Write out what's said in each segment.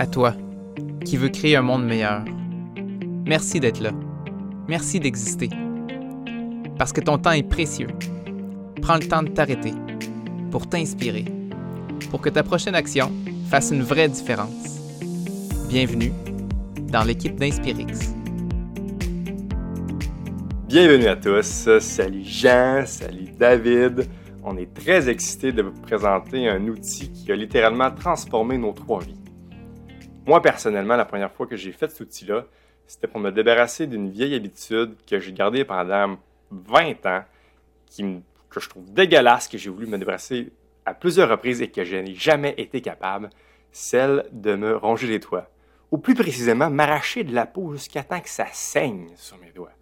À toi, qui veux créer un monde meilleur. Merci d'être là. Merci d'exister. Parce que ton temps est précieux. Prends le temps de t'arrêter pour t'inspirer, pour que ta prochaine action fasse une vraie différence. Bienvenue dans l'équipe d'Inspirix. Bienvenue à tous. Salut Jean, salut David. On est très excités de vous présenter un outil qui a littéralement transformé nos trois vies. Moi, personnellement, la première fois que j'ai fait cet outil-là, c'était pour me débarrasser d'une vieille habitude que j'ai gardée pendant 20 ans, que je trouve dégueulasse, que j'ai voulu me débarrasser à plusieurs reprises et que je n'ai jamais été capable, celle de me ronger les doigts. Ou plus précisément, m'arracher de la peau jusqu'à temps que ça saigne sur mes doigts.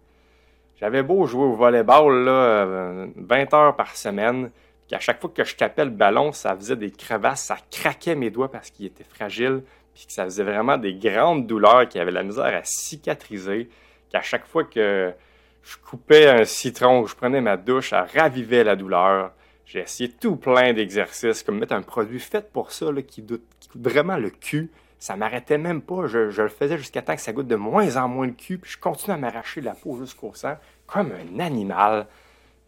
J'avais beau jouer au volleyball là, 20 heures par semaine, qu'à chaque fois que je tapais le ballon, ça faisait des crevasses, ça craquait mes doigts parce qu'ils étaient fragiles puis que ça faisait vraiment des grandes douleurs, qui avaient la misère à cicatriser, qu'à chaque fois que je coupais un citron ou je prenais ma douche, ça ravivait la douleur. J'ai essayé tout plein d'exercices, comme mettre un produit fait pour ça, qui, coûte vraiment le cul. Ça m'arrêtait même pas. Je, le faisais jusqu'à temps que ça goûte de moins en moins le cul, puis je continuais à m'arracher la peau jusqu'au sang, comme un animal.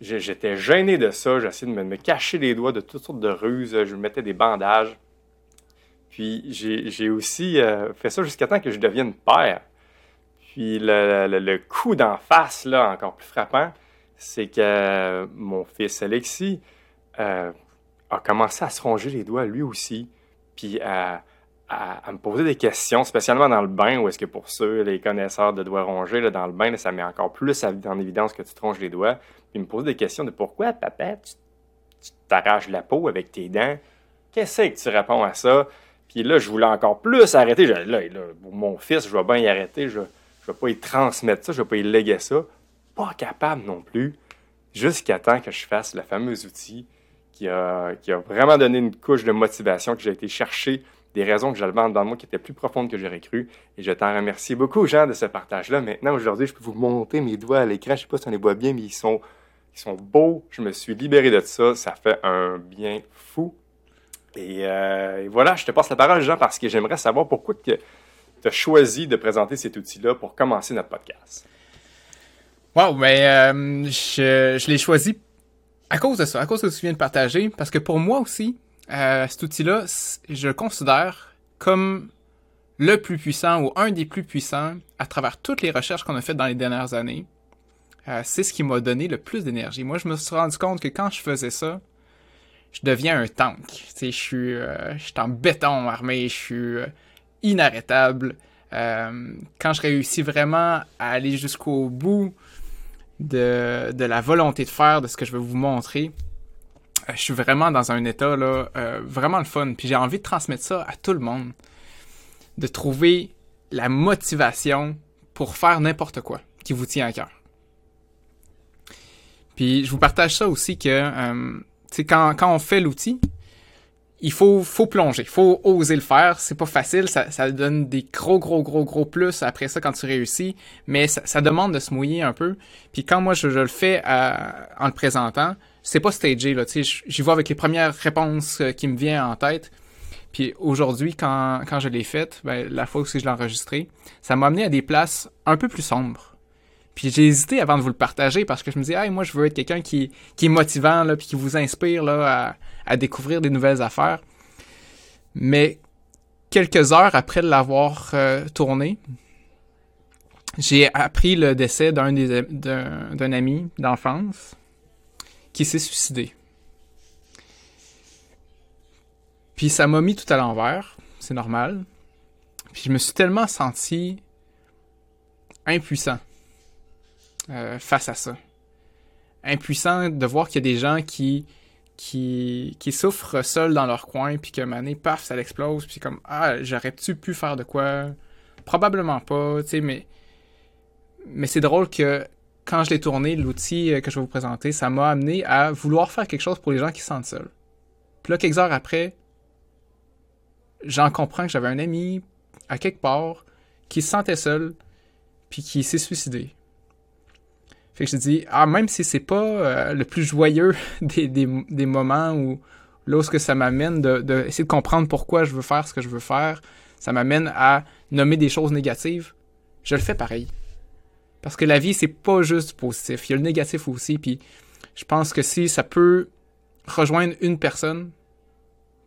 J'étais gêné de ça. J'essayais de me, cacher les doigts de toutes sortes de ruses. Je mettais des bandages. Puis j'ai aussi euh, fait ça jusqu'à temps que je devienne père. Puis le, coup d'en face, là, encore plus frappant, c'est que mon fils Alexis euh, a commencé à se ronger les doigts lui aussi, puis à, me poser des questions, spécialement dans le bain, où est-ce que pour ceux, les connaisseurs de doigts rongés, là, dans le bain, ça met encore plus en évidence que tu te ronges les doigts. Puis me pose des questions de pourquoi, papa, tu t'arraches la peau avec tes dents? Qu'est-ce que tu réponds à ça? Puis là, je voulais encore plus arrêter. là, mon fils, je vais bien y arrêter. Je ne vais pas y transmettre ça, je ne vais pas y léguer ça. Pas capable non plus. Jusqu'à temps que je fasse le fameux outil qui a, vraiment donné une couche de motivation, que j'ai été chercher des raisons que j'avais dans moi qui étaient plus profondes que j'aurais cru. Et je t'en remercie beaucoup, Jean, de ce partage-là. Maintenant, aujourd'hui, je peux vous monter mes doigts à l'écran. Je ne sais pas si on les voit bien, mais ils sont, ils sont beaux. Je me suis libéré de ça. Ça fait un bien fou. Euh, et, voilà, je te passe la parole, Jean, parce que j'aimerais savoir pourquoi tu as choisi de présenter cet outil-là pour commencer notre podcast. Wow, ben, euh, je, l'ai choisi à cause de ça, à cause de ce que tu viens de partager, parce que pour moi aussi, euh, cet outil-là, je le considère comme le plus puissant ou un des plus puissants à travers toutes les recherches qu'on a faites dans les dernières années. c'est ce qui m'a donné le plus d'énergie. Moi, je me suis rendu compte que quand je faisais ça, je deviens un tank. je suis, euh, je suis en béton armé, je suis euh, inarrêtable. Euh, quand je réussis vraiment à aller jusqu'au bout de, de, la volonté de faire, de ce que je veux vous montrer, je suis vraiment dans un état là, vraiment le fun. Puis j'ai envie de transmettre ça à tout le monde. De trouver la motivation pour faire n'importe quoi qui vous tient à cœur. Puis je vous partage ça aussi que quand, quand on fait l'outil, il faut, faut plonger, faut oser le faire. C'est pas facile, ça, ça donne des gros, gros, gros, gros plus après ça quand tu réussis, mais ça, demande de se mouiller un peu. Puis quand moi je, le fais en le présentant, c'est pas stagé, là, tu j'y vois avec les premières réponses euh, qui me viennent en tête. Puis aujourd'hui, quand, quand je l'ai faite, ben, la fois aussi je l'ai enregistré, ça m'a amené à des places un peu plus sombres. Puis j'ai hésité avant de vous le partager parce que je me disais, hey, moi, je veux être quelqu'un qui, qui est motivant, là, puis qui vous inspire là, à, découvrir des nouvelles affaires. Mais quelques heures après l'avoir euh, tourné, j'ai appris le décès d'un d'un ami d'enfance qui s'est suicidé. Puis ça m'a mis tout à l'envers, c'est normal. Puis je me suis tellement senti impuissant. Euh, face à ça. Impuissant de voir qu'il y a des gens qui, qui, qui souffrent seuls dans leur coin, puis que mané, paf, ça l'explose, puis comme, ah, j'aurais-tu pu faire de quoi? Probablement pas, tu sais, mais, mais c'est drôle que quand je l'ai tourné, l'outil euh, que je vais vous présenter, ça m'a amené à vouloir faire quelque chose pour les gens qui se sentent seuls. Puis là, quelques heures après, j'en comprends que j'avais un ami à quelque part qui se sentait seul, puis qui s'est suicidé. Fait que je dis, ah, même si c'est pas euh, le plus joyeux des, des, moments où, là, ce que ça m'amène de, de, essayer de comprendre pourquoi je veux faire ce que je veux faire, ça m'amène à nommer des choses négatives, je le fais pareil. Parce que la vie, c'est pas juste positif. Il y a le négatif aussi. Puis je pense que si ça peut rejoindre une personne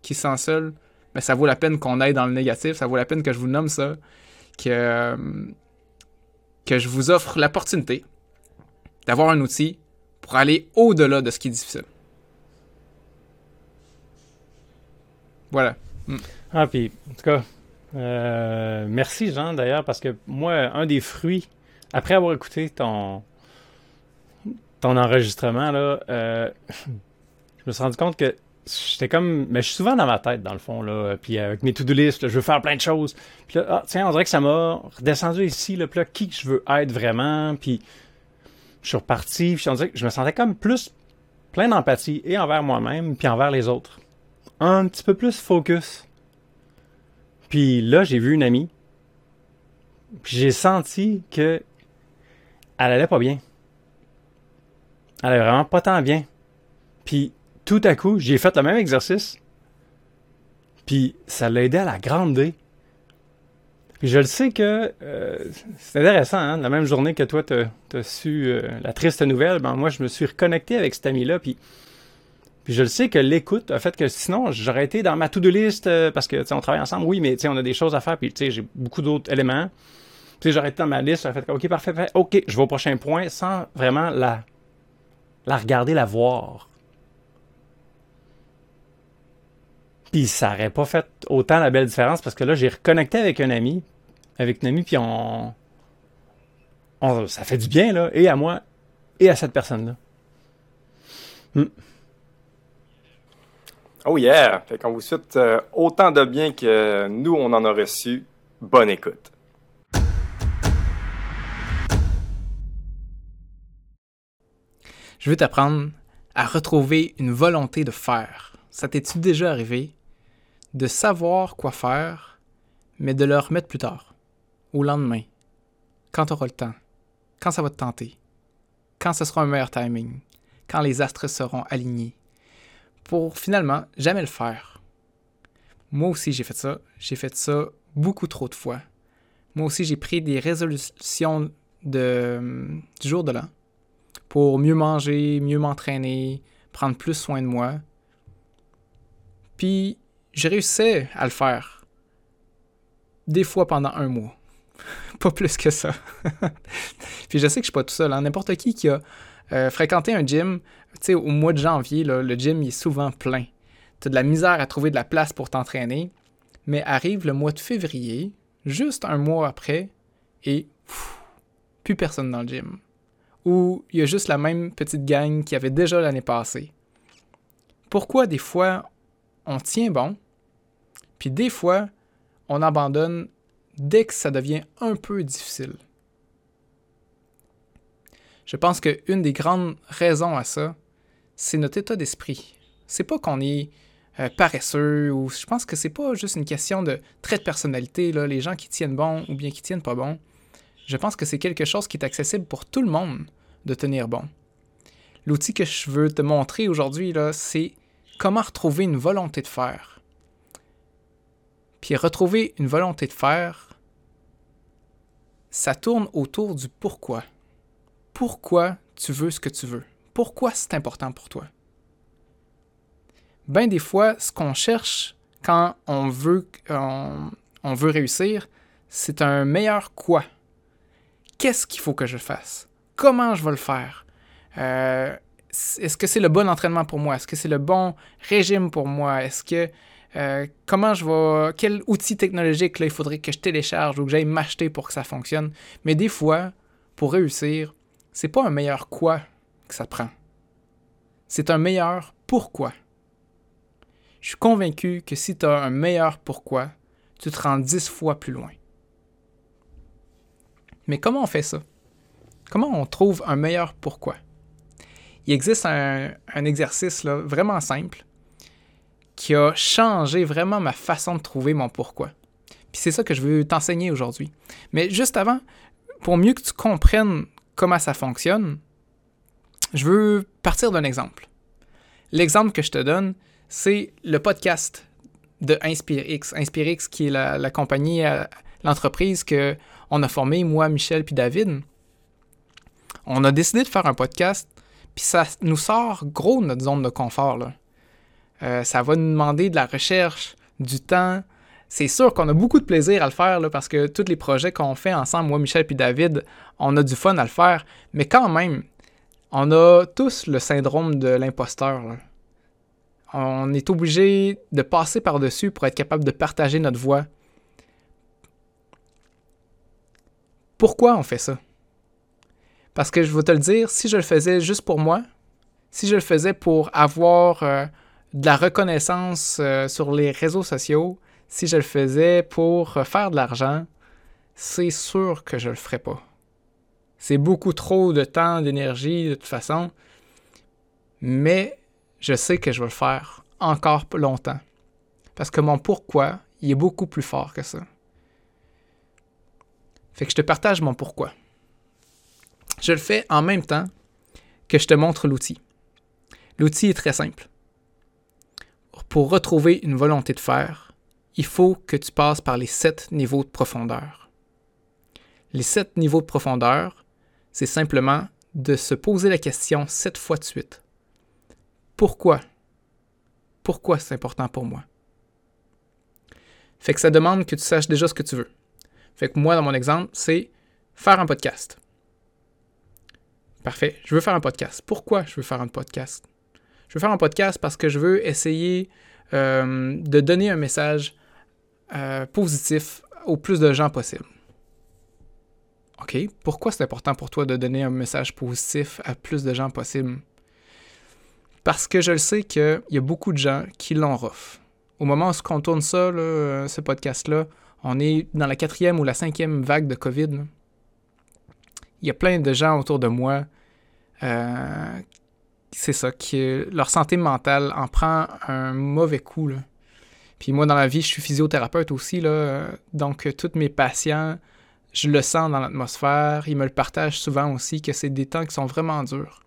qui se sent seule, mais ben, ça vaut la peine qu'on aille dans le négatif. Ça vaut la peine que je vous nomme ça. Que, que je vous offre l'opportunité d'avoir un outil pour aller au-delà de ce qui est difficile. Voilà. Mm. Ah, puis, en tout cas, euh, merci Jean d'ailleurs, parce que moi, un des fruits, après avoir écouté ton, ton enregistrement, là, euh, je me suis rendu compte que j'étais comme. Mais je suis souvent dans ma tête, dans le fond, là. Puis avec mes to-do list, je veux faire plein de choses. Puis là, ah, tiens, on dirait que ça m'a redescendu ici. Puis là, qui je veux être vraiment. Puis je suis reparti. Je me sentais comme plus plein d'empathie et envers moi-même, puis envers les autres. Un petit peu plus focus. Puis là, j'ai vu une amie. Puis j'ai senti que elle allait pas bien. Elle allait vraiment pas tant bien. Puis tout à coup, j'ai fait le même exercice. Puis ça l'a aidé à la grandir. Puis je le sais que euh, c'est intéressant, hein? la même journée que toi, tu as, su euh, la triste nouvelle, ben moi, je me suis reconnecté avec cet ami-là. Puis, puis je le sais que l'écoute a fait que sinon, j'aurais été dans ma to-do list euh, parce que, on travaille ensemble, oui, mais on a des choses à faire. Puis, j'ai beaucoup d'autres éléments. Puis j'aurais été dans ma liste, j'aurais fait, OK, parfait, parfait, OK, je vais au prochain point sans vraiment la, la regarder, la voir. Puis ça n'aurait pas fait autant la belle différence parce que là, j'ai reconnecté avec un ami, avec une amie, puis on, ça fait du bien, là, et à moi, et à cette personne-là. Hmm. Oh yeah! Fait qu'on vous souhaite euh, autant de bien que nous, on en a reçu. Bonne écoute. Je veux t'apprendre à retrouver une volonté de faire. Ça t'est-tu déjà arrivé de savoir quoi faire, mais de le remettre plus tard, au lendemain, quand tu auras le temps, quand ça va te tenter, quand ce sera un meilleur timing, quand les astres seront alignés, pour finalement jamais le faire. Moi aussi j'ai fait ça, j'ai fait ça beaucoup trop de fois. Moi aussi j'ai pris des résolutions du jour de l'an pour mieux manger, mieux m'entraîner, prendre plus soin de moi. Puis j'ai réussi à le faire. Des fois pendant un mois. Pas plus que ça. Puis je sais que je suis pas tout seul. Hein. N'importe qui qui a euh, fréquenté un gym, tu sais, au mois de janvier, le gym est souvent plein. Tu as de la misère à trouver de la place pour t'entraîner. Mais arrive le mois de février, juste un mois après, et plus personne dans le gym. Ou il y a juste la même petite gang qui avait déjà l'année passée. Pourquoi des fois on tient bon, puis des fois, on abandonne dès que ça devient un peu difficile. Je pense qu'une des grandes raisons à ça, c'est notre état d'esprit. C'est pas qu'on est euh, paresseux ou je pense que c'est pas juste une question de trait de personnalité, les gens qui tiennent bon ou bien qui tiennent pas bon. Je pense que c'est quelque chose qui est accessible pour tout le monde de tenir bon. L'outil que je veux te montrer aujourd'hui, c'est comment retrouver une volonté de faire. Puis retrouver une volonté de faire, ça tourne autour du pourquoi. Pourquoi tu veux ce que tu veux? Pourquoi c'est important pour toi? Bien des fois, ce qu'on cherche quand on veut, on, veut réussir, c'est un meilleur quoi. Qu'est-ce qu'il faut que je fasse? Comment je vais le faire? Euh, est-ce que c'est le bon entraînement pour moi? Est-ce que c'est le bon régime pour moi? Est-ce que euh, comment je vais. Quel outil technologique là, il faudrait que je télécharge ou que j'aille m'acheter pour que ça fonctionne. Mais des fois, pour réussir, c'est pas un meilleur quoi que ça prend. C'est un meilleur pourquoi. Je suis convaincu que si tu as un meilleur pourquoi, tu te rends dix fois plus loin. Mais comment on fait ça? Comment on trouve un meilleur pourquoi? Il existe un, exercice vraiment simple qui a changé vraiment ma façon de trouver mon pourquoi. Puis c'est ça que je veux t'enseigner aujourd'hui. Mais juste avant, pour mieux que tu comprennes comment ça fonctionne, je veux partir d'un exemple. L'exemple que je te donne, c'est le podcast de InspireX. InspireX qui est la, compagnie, euh, l'entreprise que on a formée, moi, Michel puis David. On a décidé de faire un podcast, puis ça nous sort gros de notre zone de confort. Euh, ça va nous demander de la recherche, du temps. C'est sûr qu'on a beaucoup de plaisir à le faire parce que tous les projets qu'on fait ensemble, moi, Michel puis David, on a du fun à le faire. Mais quand même, on a tous le syndrome de l'imposteur. On est obligé de passer par-dessus pour être capable de partager notre voix. Pourquoi on fait ça? Parce que je vais te le dire, si je le faisais juste pour moi, si je le faisais pour avoir euh, de la reconnaissance euh, sur les réseaux sociaux, si je le faisais pour faire de l'argent, c'est sûr que je le ferais pas. C'est beaucoup trop de temps, d'énergie, de toute façon. Mais je sais que je vais le faire encore longtemps. Parce que mon pourquoi, il est beaucoup plus fort que ça. Fait que je te partage mon pourquoi. Je le fais en même temps que je te montre l'outil. L'outil est très simple. Pour retrouver une volonté de faire, il faut que tu passes par les sept niveaux de profondeur. Les sept niveaux de profondeur, c'est simplement de se poser la question sept fois de suite. Pourquoi? Pourquoi c'est important pour moi? Fait que ça demande que tu saches déjà ce que tu veux. Fait que moi, dans mon exemple, c'est faire un podcast. Parfait. Je veux faire un podcast. Pourquoi je veux faire un podcast? Je veux faire un podcast parce que je veux essayer euh, de donner un message euh, positif au plus de gens possible. OK? Pourquoi c'est important pour toi de donner un message positif à plus de gens possible? Parce que je le sais qu'il y a beaucoup de gens qui l'ont rough. Au moment où on tourne ça, là, euh, ce podcast-là, on est dans la quatrième ou la cinquième vague de COVID. Il y a plein de gens autour de moi, euh, c'est ça, que leur santé mentale en prend un mauvais coup. Puis moi, dans la vie, je suis physiothérapeute aussi, là, euh, donc euh, tous mes patients, je le sens dans l'atmosphère, ils me le partagent souvent aussi, que c'est des temps qui sont vraiment durs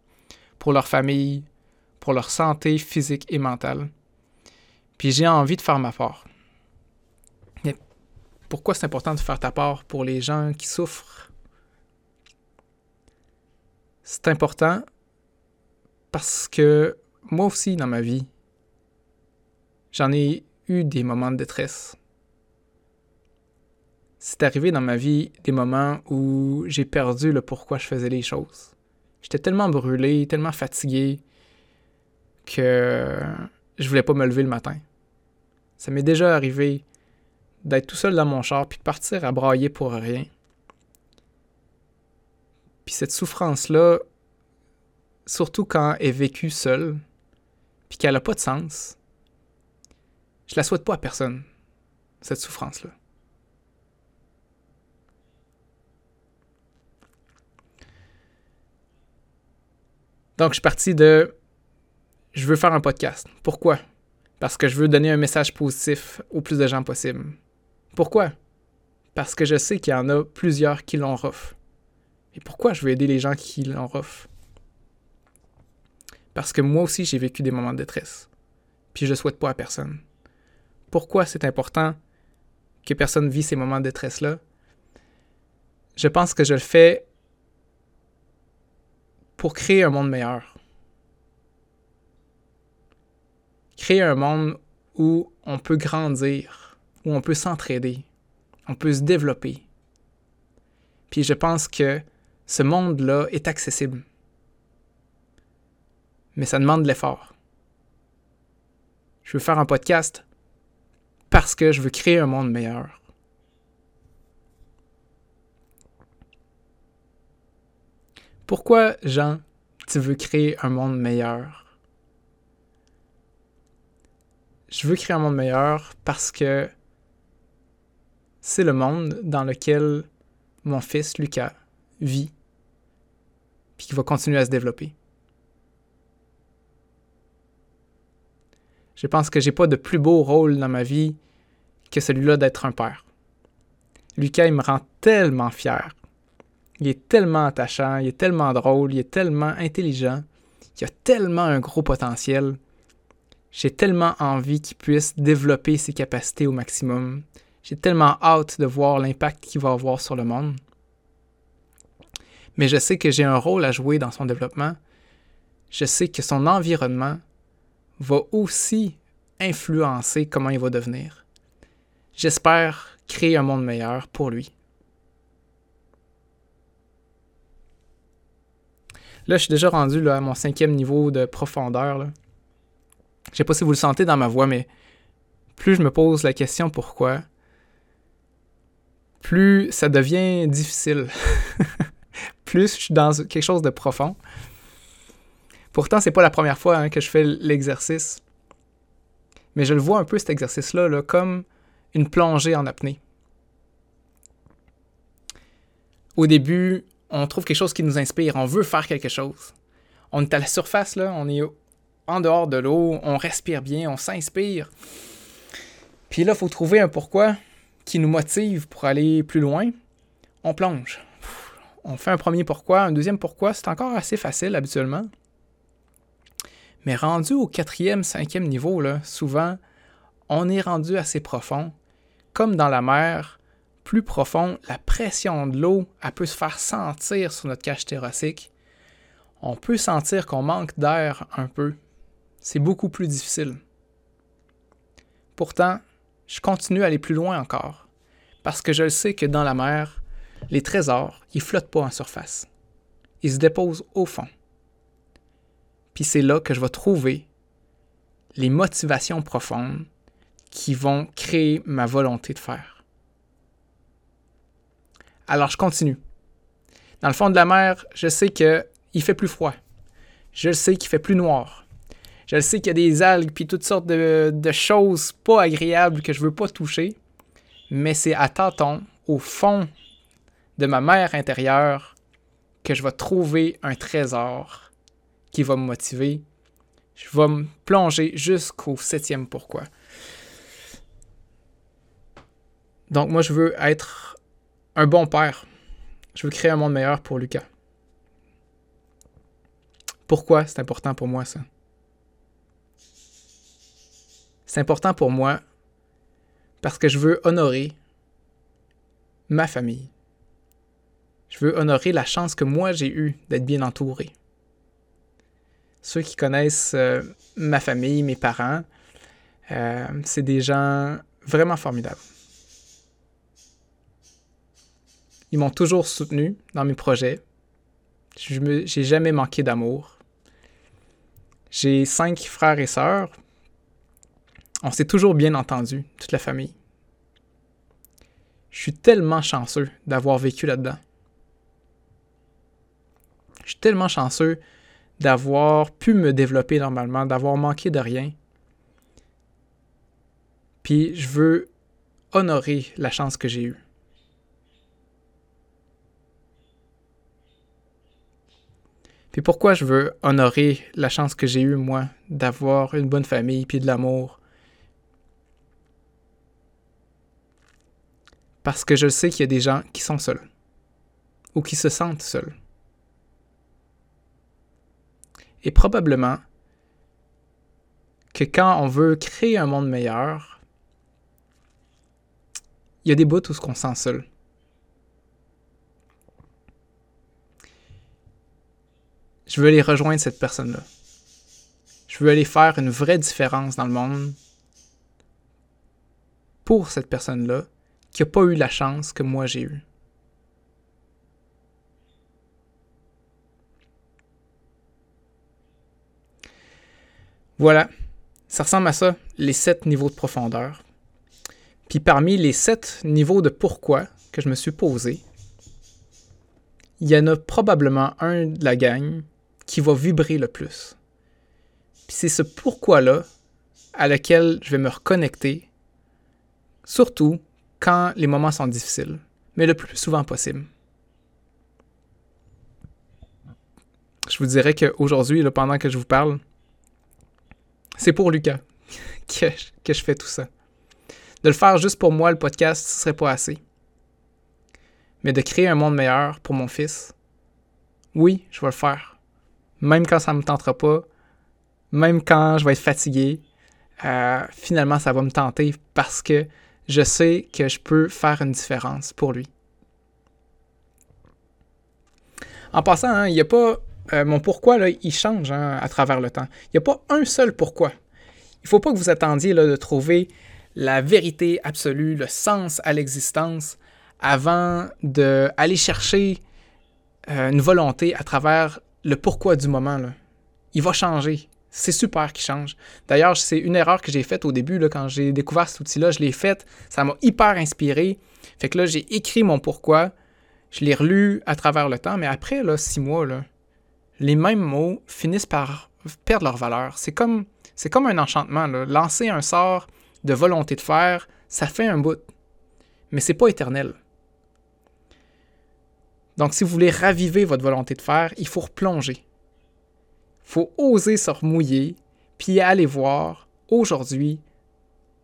pour leur famille, pour leur santé physique et mentale. Puis j'ai envie de faire ma part. Mais pourquoi c'est important de faire ta part pour les gens qui souffrent? C'est important parce que moi aussi, dans ma vie, j'en ai eu des moments de détresse. C'est arrivé dans ma vie des moments où j'ai perdu le pourquoi je faisais les choses. J'étais tellement brûlé, tellement fatigué que je voulais pas me lever le matin. Ça m'est déjà arrivé d'être tout seul dans mon char puis de partir à brailler pour rien. Puis cette souffrance-là, surtout quand elle est vécue seule, puis qu'elle n'a pas de sens, je la souhaite pas à personne, cette souffrance-là. Donc, je suis parti de je veux faire un podcast. Pourquoi? Parce que je veux donner un message positif au plus de gens possible. Pourquoi? Parce que je sais qu'il y en a plusieurs qui l'ont rough. Et pourquoi je veux aider les gens qui l'ont rough? Parce que moi aussi, j'ai vécu des moments de détresse. Puis je ne souhaite pas à personne. Pourquoi c'est important que personne vit ces moments de détresse-là? Je pense que je le fais pour créer un monde meilleur. Créer un monde où on peut grandir, où on peut s'entraider, on peut se développer. Puis je pense que ce monde-là est accessible. Mais ça demande de l'effort. Je veux faire un podcast parce que je veux créer un monde meilleur. Pourquoi, Jean, tu veux créer un monde meilleur? Je veux créer un monde meilleur parce que c'est le monde dans lequel mon fils Lucas vit, puis qui va continuer à se développer. Je pense que j'ai pas de plus beau rôle dans ma vie que celui-là d'être un père. Lucas, il me rend tellement fier. Il est tellement attachant, il est tellement drôle, il est tellement intelligent, il a tellement un gros potentiel. J'ai tellement envie qu'il puisse développer ses capacités au maximum. J'ai tellement hâte de voir l'impact qu'il va avoir sur le monde. Mais je sais que j'ai un rôle à jouer dans son développement. Je sais que son environnement va aussi influencer comment il va devenir. J'espère créer un monde meilleur pour lui. Là, je suis déjà rendu à mon cinquième niveau de profondeur. Là. Je sais pas si vous le sentez dans ma voix, mais plus je me pose la question pourquoi, plus ça devient difficile. plus je suis dans quelque chose de profond. Pourtant, c'est pas la première fois hein, que je fais l'exercice. Mais je le vois un peu cet exercice-là là, comme une plongée en apnée. Au début, on trouve quelque chose qui nous inspire, on veut faire quelque chose. On est à la surface, là, on est en dehors de l'eau, on respire bien, on s'inspire. Puis là, il faut trouver un pourquoi qui nous motive pour aller plus loin. On plonge. On fait un premier pourquoi, un deuxième pourquoi, c'est encore assez facile habituellement. Mais rendu au quatrième, cinquième niveau, souvent, on est rendu assez profond. Comme dans la mer, plus profond, la pression de l'eau, peut se faire sentir sur notre cage thoracique. On peut sentir qu'on manque d'air un peu. C'est beaucoup plus difficile. Pourtant, je continue à aller plus loin encore, parce que je sais que dans la mer, les trésors, ils flottent pas en surface. Ils se déposent au fond. Puis c'est là que je vais trouver les motivations profondes qui vont créer ma volonté de faire. Alors je continue. Dans le fond de la mer, je sais qu'il fait plus froid. Je sais qu'il fait plus noir. Je sais qu'il y a des algues puis toutes sortes de, choses pas agréables que je veux pas toucher. Mais c'est à tâtons, au fond de ma mer intérieure, que je vais trouver un trésor qui va me motiver. Je vais me plonger jusqu'au septième pourquoi. Donc moi, je veux être un bon père. Je veux créer un monde meilleur pour Lucas. Pourquoi c'est important pour moi ça? C'est important pour moi parce que je veux honorer ma famille. Je veux honorer la chance que moi j'ai eue d'être bien entouré. Ceux qui connaissent euh, ma famille, mes parents, euh, c'est des gens vraiment formidables. Ils m'ont toujours soutenu dans mes projets. Je n'ai jamais manqué d'amour. J'ai cinq frères et sœurs. On s'est toujours bien entendu, toute la famille. Je suis tellement chanceux d'avoir vécu là-dedans. Je suis tellement chanceux d'avoir pu me développer normalement, d'avoir manqué de rien. Puis je veux honorer la chance que j'ai eue. Puis pourquoi je veux honorer la chance que j'ai eue, moi, d'avoir une bonne famille puis de l'amour? Parce que je sais qu'il y a des gens qui sont seuls ou qui se sentent seuls. Et probablement que quand on veut créer un monde meilleur, il y a des bouts où on se sent seul. je veux aller rejoindre cette personne-là. Je veux aller faire une vraie différence dans le monde pour cette personne-là qui n'a pas eu la chance que moi j'ai eue. Voilà, ça ressemble à ça, les sept niveaux de profondeur. Puis parmi les sept niveaux de pourquoi que je me suis posé, il y en a probablement un de la gang qui va vibrer le plus. Puis c'est ce pourquoi-là à lequel je vais me reconnecter, surtout quand les moments sont difficiles, mais le plus souvent possible. Je vous dirais qu'aujourd'hui, pendant que je vous parle, c'est pour Lucas que, je fais tout ça. De le faire juste pour moi, le podcast, ce serait pas assez. Mais de créer un monde meilleur pour mon fils, oui, je vais le faire même quand ça ne me tentera pas, même quand je vais être fatigué, euh, finalement, ça va me tenter parce que je sais que je peux faire une différence pour lui. En passant, hein, il n'y a pas. Euh, mon pourquoi, là, il change hein, à travers le temps. Il n'y a pas un seul pourquoi. Il ne faut pas que vous attendiez là, de trouver la vérité absolue, le sens à l'existence, avant d'aller chercher euh, une volonté à travers le pourquoi du moment. Il va changer. C'est super qu'il change. D'ailleurs, c'est une erreur que j'ai faite au début, quand j'ai découvert cet outil-là. Je l'ai faite, ça m'a hyper inspiré. Fait que là, j'ai écrit mon pourquoi. Je l'ai relu à travers le temps, mais après, là, six mois, là, les mêmes mots finissent par perdre leur valeur. C'est comme, c'est comme un enchantement. Lancer un sort de volonté de faire, ça fait un bout. Mais c'est pas éternel. Donc, si vous voulez raviver votre volonté de faire, il faut replonger faut oser se remouiller, puis aller voir aujourd'hui,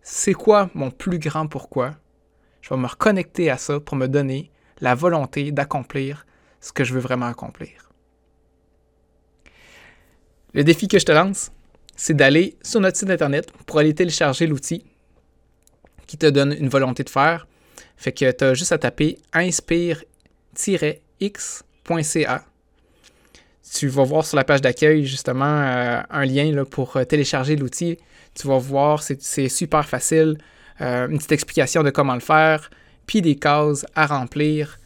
c'est quoi mon plus grand pourquoi? Je vais me reconnecter à ça pour me donner la volonté d'accomplir ce que je veux vraiment accomplir. Le défi que je te lance, c'est d'aller sur notre site internet pour aller télécharger l'outil qui te donne une volonté de faire. Fait que tu as juste à taper inspire-x.ca tu vas voir sur la page d'accueil justement euh, un lien pour euh, télécharger l'outil. Tu vas voir, c'est super facile. Euh, une petite explication de comment le faire, puis des cases à remplir.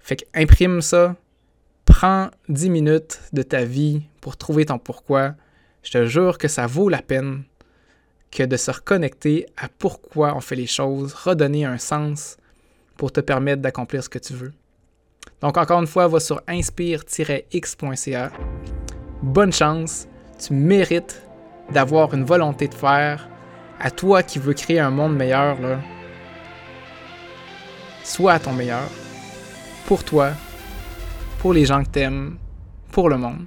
Fait que imprime ça, prends 10 minutes de ta vie pour trouver ton pourquoi. Je te jure que ça vaut la peine que de se reconnecter à pourquoi on fait les choses, redonner un sens pour te permettre d'accomplir ce que tu veux. Donc encore une fois, va sur inspire-x.ca. Bonne chance, tu mérites d'avoir une volonté de faire. À toi qui veux créer un monde meilleur, là. Sois à ton meilleur. Pour toi, pour les gens que t'aimes, pour le monde.